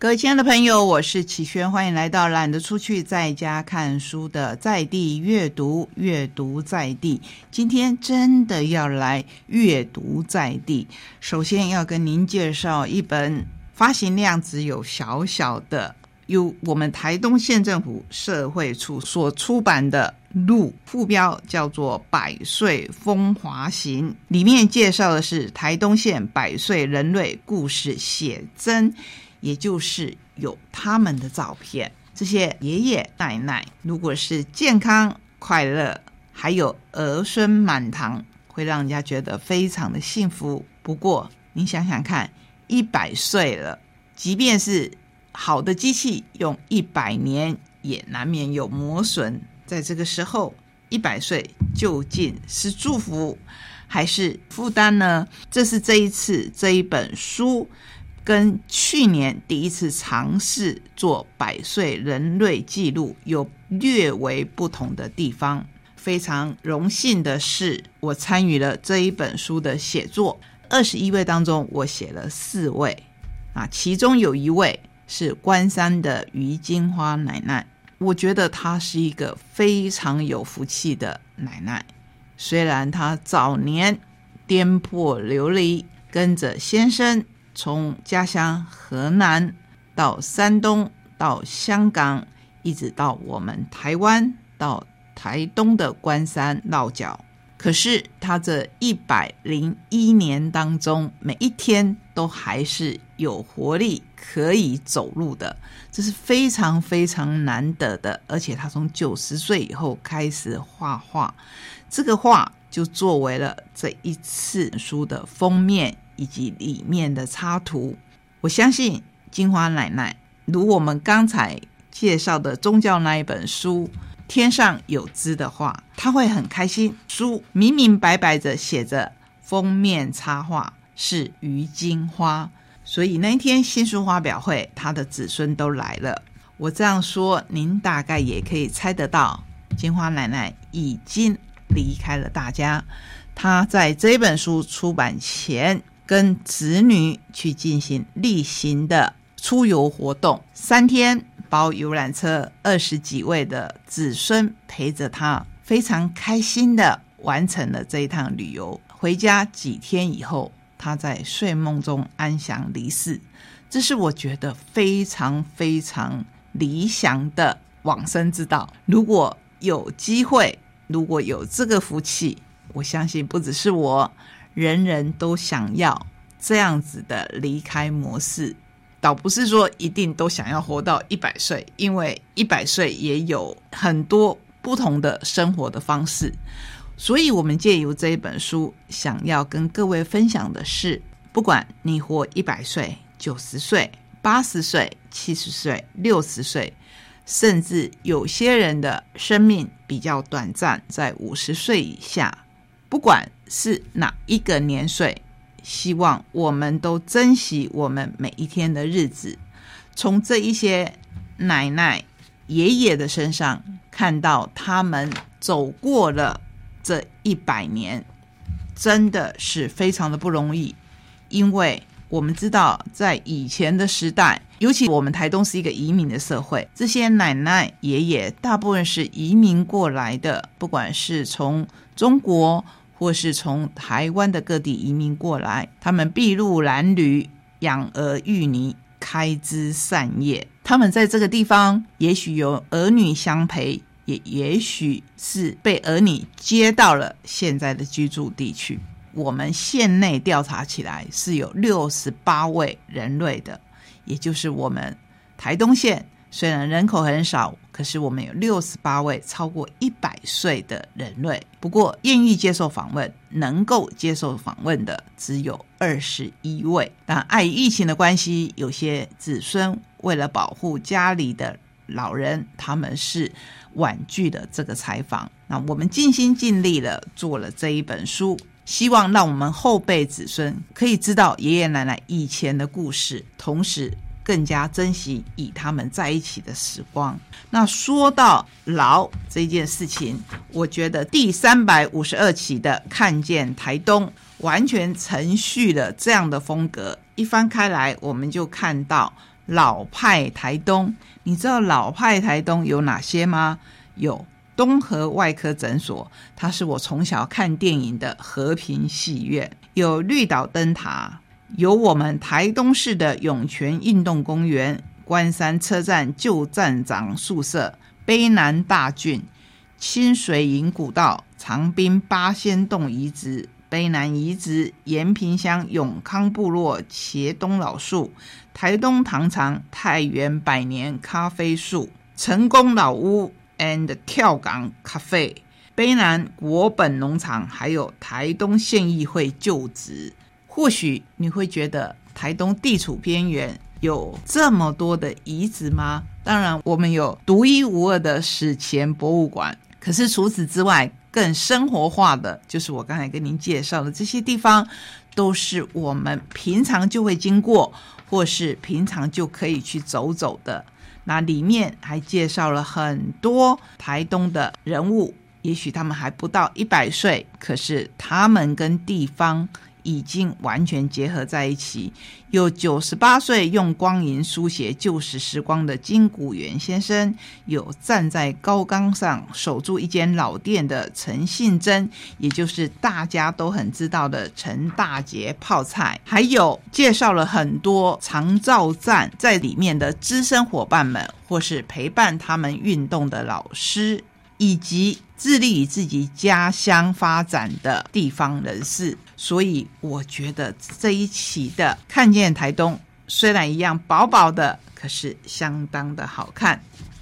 各位亲爱的朋友，我是启轩，欢迎来到懒得出去在家看书的在地阅读，阅读在地。今天真的要来阅读在地。首先要跟您介绍一本发行量只有小小的，由我们台东县政府社会处所出版的《路》，副标叫做《百岁风华行》，里面介绍的是台东县百岁人类故事写真。也就是有他们的照片，这些爷爷奶奶如果是健康快乐，还有儿孙满堂，会让人家觉得非常的幸福。不过，你想想看，一百岁了，即便是好的机器用一百年，也难免有磨损。在这个时候，一百岁究竟是祝福还是负担呢？这是这一次这一本书。跟去年第一次尝试做百岁人类记录有略为不同的地方。非常荣幸的是，我参与了这一本书的写作。二十一位当中，我写了四位，啊，其中有一位是关山的于金花奶奶。我觉得她是一个非常有福气的奶奶。虽然她早年颠簸流离，跟着先生。从家乡河南到山东，到香港，一直到我们台湾，到台东的关山落脚。可是他这一百零一年当中，每一天都还是有活力，可以走路的，这是非常非常难得的。而且他从九十岁以后开始画画，这个画就作为了这一次书的封面。以及里面的插图，我相信金花奶奶如我们刚才介绍的宗教那一本书《天上有知》的话，她会很开心。书明明白白的写着封面插画是于金花，所以那一天新书发表会，她的子孙都来了。我这样说，您大概也可以猜得到，金花奶奶已经离开了大家。她在这本书出版前。跟子女去进行例行的出游活动，三天包游览车，二十几位的子孙陪着他，非常开心的完成了这一趟旅游。回家几天以后，他在睡梦中安详离世，这是我觉得非常非常理想的往生之道。如果有机会，如果有这个福气，我相信不只是我。人人都想要这样子的离开模式，倒不是说一定都想要活到一百岁，因为一百岁也有很多不同的生活的方式。所以，我们借由这一本书，想要跟各位分享的是：不管你活一百岁、九十岁、八十岁、七十岁、六十岁，甚至有些人的生命比较短暂，在五十岁以下，不管。是哪一个年岁？希望我们都珍惜我们每一天的日子。从这一些奶奶、爷爷的身上，看到他们走过了这一百年，真的是非常的不容易。因为我们知道，在以前的时代，尤其我们台东是一个移民的社会，这些奶奶、爷爷大部分是移民过来的，不管是从中国。或是从台湾的各地移民过来，他们筚路蓝缕，养儿育女，开枝散叶。他们在这个地方，也许有儿女相陪，也也许是被儿女接到了现在的居住地区。我们县内调查起来是有六十八位人类的，也就是我们台东县。虽然人口很少，可是我们有六十八位超过一百岁的人类。不过，愿意接受访问、能够接受访问的只有二十一位。但碍于疫情的关系，有些子孙为了保护家里的老人，他们是婉拒了这个采访。那我们尽心尽力的，做了这一本书，希望让我们后辈子孙可以知道爷爷奶奶以前的故事，同时。更加珍惜与他们在一起的时光。那说到老这件事情，我觉得第三百五十二期的《看见台东》完全承续了这样的风格。一翻开来，我们就看到老派台东。你知道老派台东有哪些吗？有东河外科诊所，它是我从小看电影的和平戏院；有绿岛灯塔，有我们台东市的涌泉运动公园、关山车站旧站长宿舍、卑南大郡、清水营古道、长滨八仙洞遗址、卑南遗址、延平乡永康部落茄东老树。台东糖厂、太原百年咖啡树、成功老屋 and 跳港咖啡、卑南国本农场，还有台东县议会旧址。或许你会觉得台东地处边缘，有这么多的遗址吗？当然，我们有独一无二的史前博物馆。可是除此之外，更生活化的就是我刚才跟您介绍的这些地方，都是我们平常就会经过。或是平常就可以去走走的，那里面还介绍了很多台东的人物，也许他们还不到一百岁，可是他们跟地方。已经完全结合在一起。有九十八岁用光银书写旧时时光的金谷元先生，有站在高岗上守住一间老店的陈信珍，也就是大家都很知道的陈大杰泡菜，还有介绍了很多长照站在里面的资深伙伴们，或是陪伴他们运动的老师。以及致力于自己家乡发展的地方人士，所以我觉得这一期的《看见台东》虽然一样薄薄的，可是相当的好看。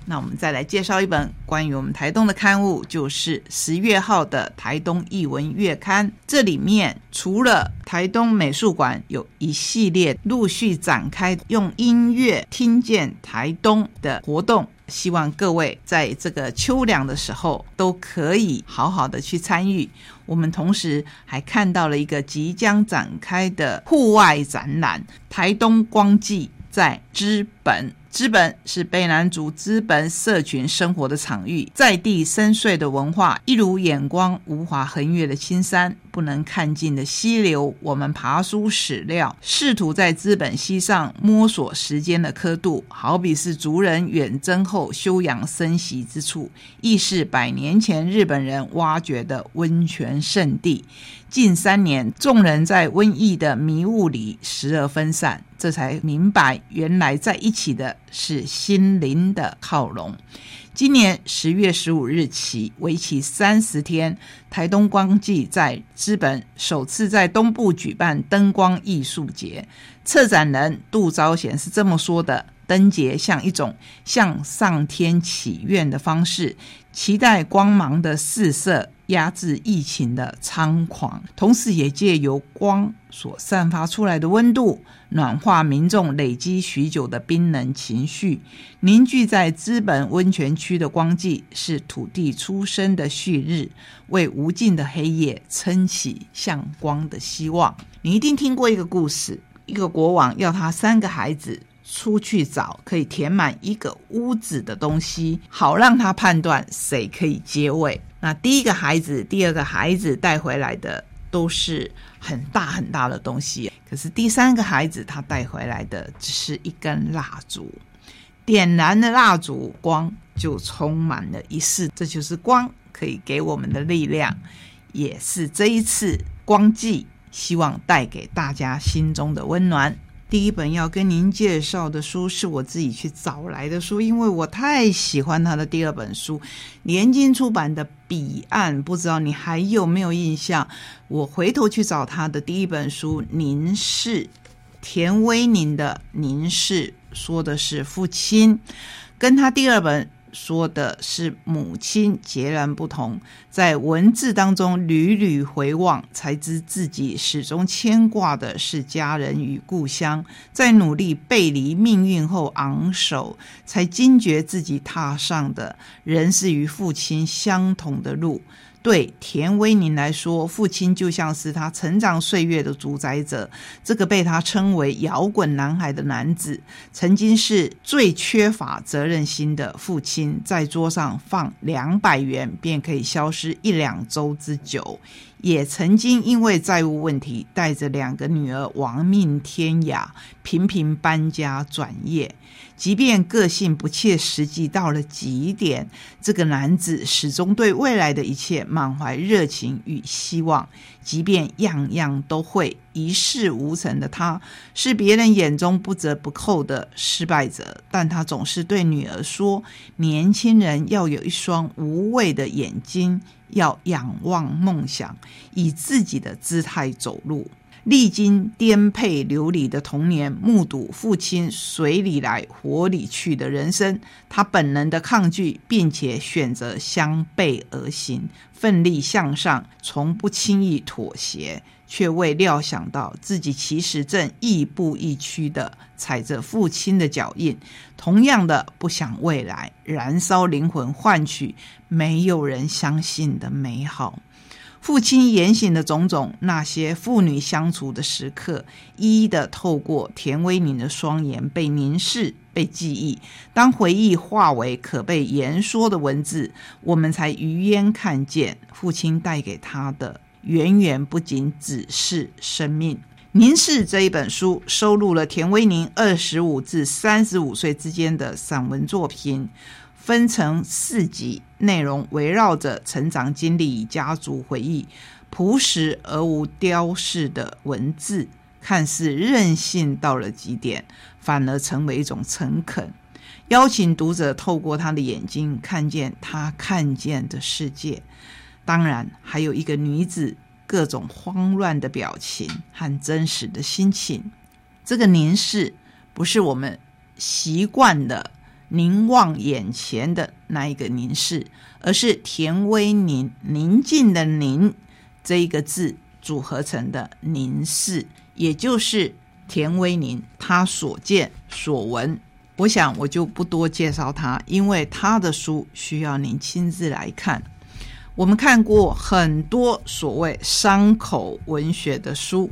那我们再来介绍一本关于我们台东的刊物，就是十月号的《台东艺文月刊》。这里面除了台东美术馆有一系列陆续展开用音乐听见台东的活动。希望各位在这个秋凉的时候都可以好好的去参与。我们同时还看到了一个即将展开的户外展览——台东光季在知本。资本是卑南族资本社群生活的场域，在地深邃的文化，一如眼光无法横越的青山，不能看尽的溪流。我们爬书史料，试图在资本溪上摸索时间的刻度，好比是族人远征后休养生息之处，亦是百年前日本人挖掘的温泉圣地。近三年，众人在瘟疫的迷雾里时而分散，这才明白，原来在一起的是心灵的靠拢。今年十月十五日起，为期三十天，台东光祭在资本首次在东部举办灯光艺术节。策展人杜昭贤是这么说的：“灯节像一种向上天祈愿的方式，期待光芒的四射。”压制疫情的猖狂，同时也借由光所散发出来的温度，暖化民众累积许久的冰冷情绪。凝聚在资本温泉区的光季，是土地出生的旭日，为无尽的黑夜撑起向光的希望。你一定听过一个故事：一个国王要他三个孩子出去找可以填满一个屋子的东西，好让他判断谁可以接位。那第一个孩子、第二个孩子带回来的都是很大很大的东西，可是第三个孩子他带回来的只是一根蜡烛，点燃的蜡烛光就充满了一世，这就是光可以给我们的力量，也是这一次光季希望带给大家心中的温暖。第一本要跟您介绍的书是我自己去找来的书，因为我太喜欢他的第二本书，联经出版的《彼岸》，不知道你还有没有印象？我回头去找他的第一本书《凝视》，田威宁的《凝视》，说的是父亲，跟他第二本。说的是母亲截然不同，在文字当中屡屡回望，才知自己始终牵挂的是家人与故乡。在努力背离命运后昂首，才惊觉自己踏上的仍是与父亲相同的路。对田威宁来说，父亲就像是他成长岁月的主宰者。这个被他称为“摇滚男孩”的男子，曾经是最缺乏责任心的父亲。在桌上放两百元，便可以消失一两周之久。也曾经因为债务问题，带着两个女儿亡命天涯，频频搬家转业。即便个性不切实际到了极点，这个男子始终对未来的一切满怀热情与希望。即便样样都会，一事无成的他，是别人眼中不折不扣的失败者。但他总是对女儿说：“年轻人要有一双无畏的眼睛，要仰望梦想，以自己的姿态走路。”历经颠沛流离的童年，目睹父亲水里来火里去的人生，他本能的抗拒，并且选择相背而行，奋力向上，从不轻易妥协，却未料想到自己其实正亦步亦趋的踩着父亲的脚印，同样的不想未来，燃烧灵魂换取没有人相信的美好。父亲言行的种种，那些父女相处的时刻，一一的透过田威宁的双眼被凝视、被记忆。当回忆化为可被言说的文字，我们才余焉看见父亲带给他的，远远不仅只是生命。《凝视》这一本书收录了田威宁二十五至三十五岁之间的散文作品。分成四集，内容围绕着成长经历与家族回忆，朴实而无雕饰的文字，看似任性到了极点，反而成为一种诚恳，邀请读者透过他的眼睛看见他看见的世界。当然，还有一个女子各种慌乱的表情和真实的心情。这个凝视不是我们习惯的。凝望眼前的那一个凝视，而是田威宁宁静的宁这一个字组合成的凝视，也就是田威宁他所见所闻。我想我就不多介绍他，因为他的书需要您亲自来看。我们看过很多所谓伤口文学的书，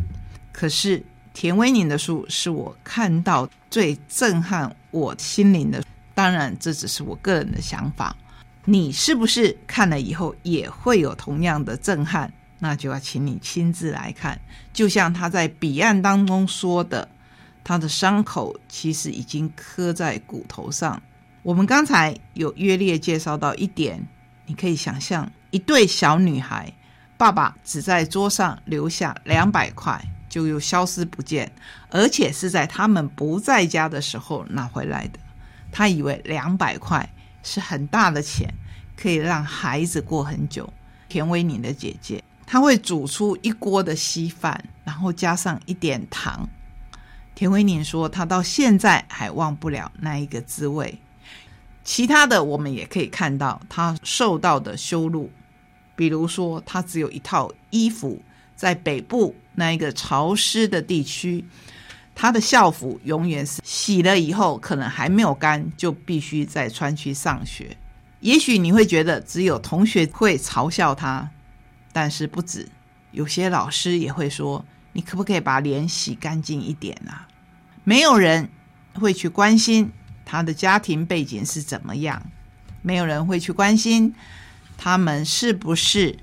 可是田威宁的书是我看到最震撼我心灵的。当然，这只是我个人的想法。你是不是看了以后也会有同样的震撼？那就要请你亲自来看。就像他在彼岸当中说的，他的伤口其实已经刻在骨头上。我们刚才有约略介绍到一点，你可以想象一对小女孩，爸爸只在桌上留下两百块，就又消失不见，而且是在他们不在家的时候拿回来的。他以为两百块是很大的钱，可以让孩子过很久。田威宁的姐姐，她会煮出一锅的稀饭，然后加上一点糖。田威宁说，他到现在还忘不了那一个滋味。其他的，我们也可以看到他受到的羞辱，比如说，他只有一套衣服，在北部那一个潮湿的地区。他的校服永远是洗了以后，可能还没有干，就必须再穿去上学。也许你会觉得只有同学会嘲笑他，但是不止，有些老师也会说：“你可不可以把脸洗干净一点啊？”没有人会去关心他的家庭背景是怎么样，没有人会去关心他们是不是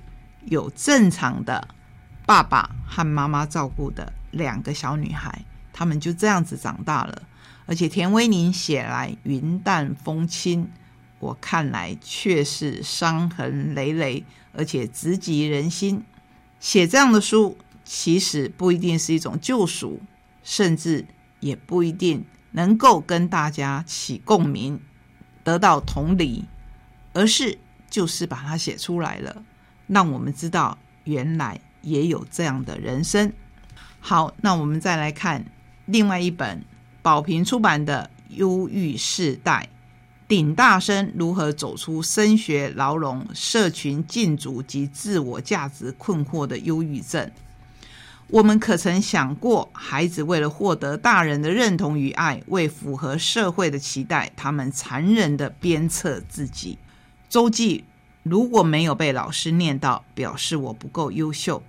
有正常的爸爸和妈妈照顾的两个小女孩。他们就这样子长大了，而且田威宁写来云淡风轻，我看来却是伤痕累累，而且直击人心。写这样的书，其实不一定是一种救赎，甚至也不一定能够跟大家起共鸣，得到同理，而是就是把它写出来了，让我们知道原来也有这样的人生。好，那我们再来看。另外一本宝瓶出版的《忧郁世代》，顶大生如何走出升学牢笼、社群禁足及自我价值困惑的忧郁症？我们可曾想过，孩子为了获得大人的认同与爱，为符合社会的期待，他们残忍的鞭策自己。周记如果没有被老师念到，表示我不够优秀。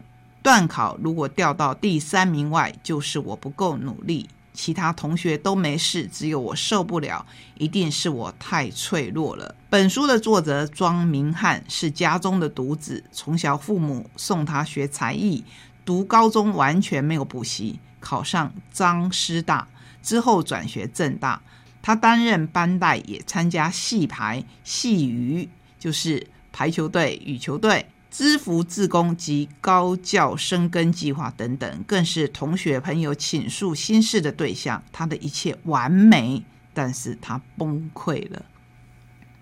段考如果掉到第三名外，就是我不够努力。其他同学都没事，只有我受不了，一定是我太脆弱了。本书的作者庄明翰是家中的独子，从小父母送他学才艺，读高中完全没有补习，考上张师大之后转学正大。他担任班带，也参加戏排、戏羽，就是排球队、羽球队。知福自宫及高教生根计划等等，更是同学朋友倾诉心事的对象。他的一切完美，但是他崩溃了。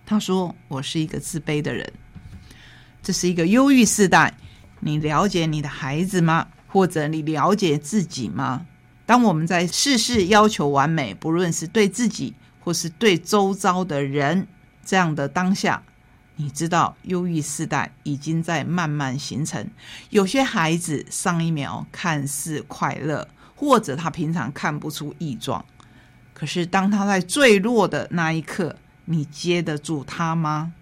他说：“我是一个自卑的人。”这是一个忧郁世代。你了解你的孩子吗？或者你了解自己吗？当我们在事事要求完美，不论是对自己或是对周遭的人，这样的当下。你知道，忧郁世代已经在慢慢形成。有些孩子上一秒看似快乐，或者他平常看不出异状，可是当他在坠落的那一刻，你接得住他吗？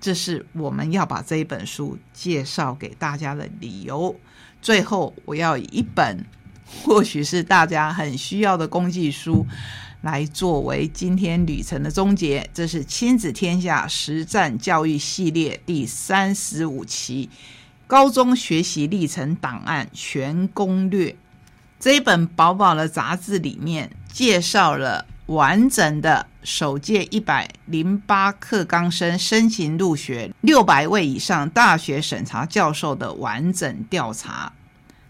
这是我们要把这一本书介绍给大家的理由。最后，我要以一本或许是大家很需要的工具书。来作为今天旅程的终结，这是亲子天下实战教育系列第三十五期高中学习历程档案全攻略。这一本薄薄的杂志里面介绍了完整的首届一百零八课纲生申请入学六百位以上大学审查教授的完整调查，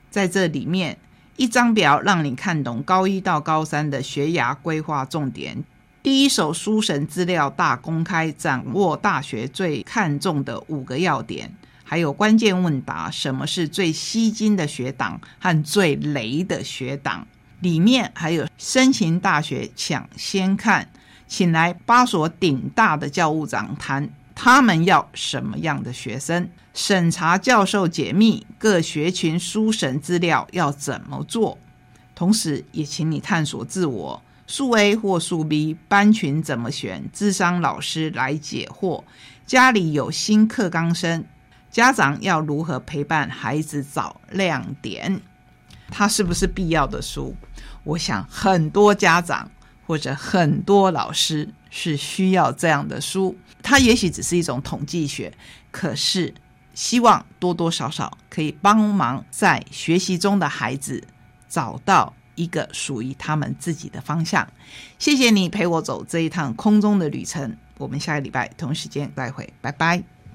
在这里面。一张表让你看懂高一到高三的学涯规划重点。第一手书神资料大公开，掌握大学最看重的五个要点，还有关键问答：什么是最吸睛的学党和最雷的学党？里面还有申请大学抢先看，请来八所顶大的教务长谈。他们要什么样的学生？审查教授解密各学群书审资料要怎么做？同时也请你探索自我，数 A 或数 B 班群怎么选？智商老师来解惑。家里有新课纲生，家长要如何陪伴孩子找亮点？它是不是必要的书？我想很多家长或者很多老师是需要这样的书。它也许只是一种统计学，可是希望多多少少可以帮忙在学习中的孩子找到一个属于他们自己的方向。谢谢你陪我走这一趟空中的旅程，我们下个礼拜同时间再会，拜拜。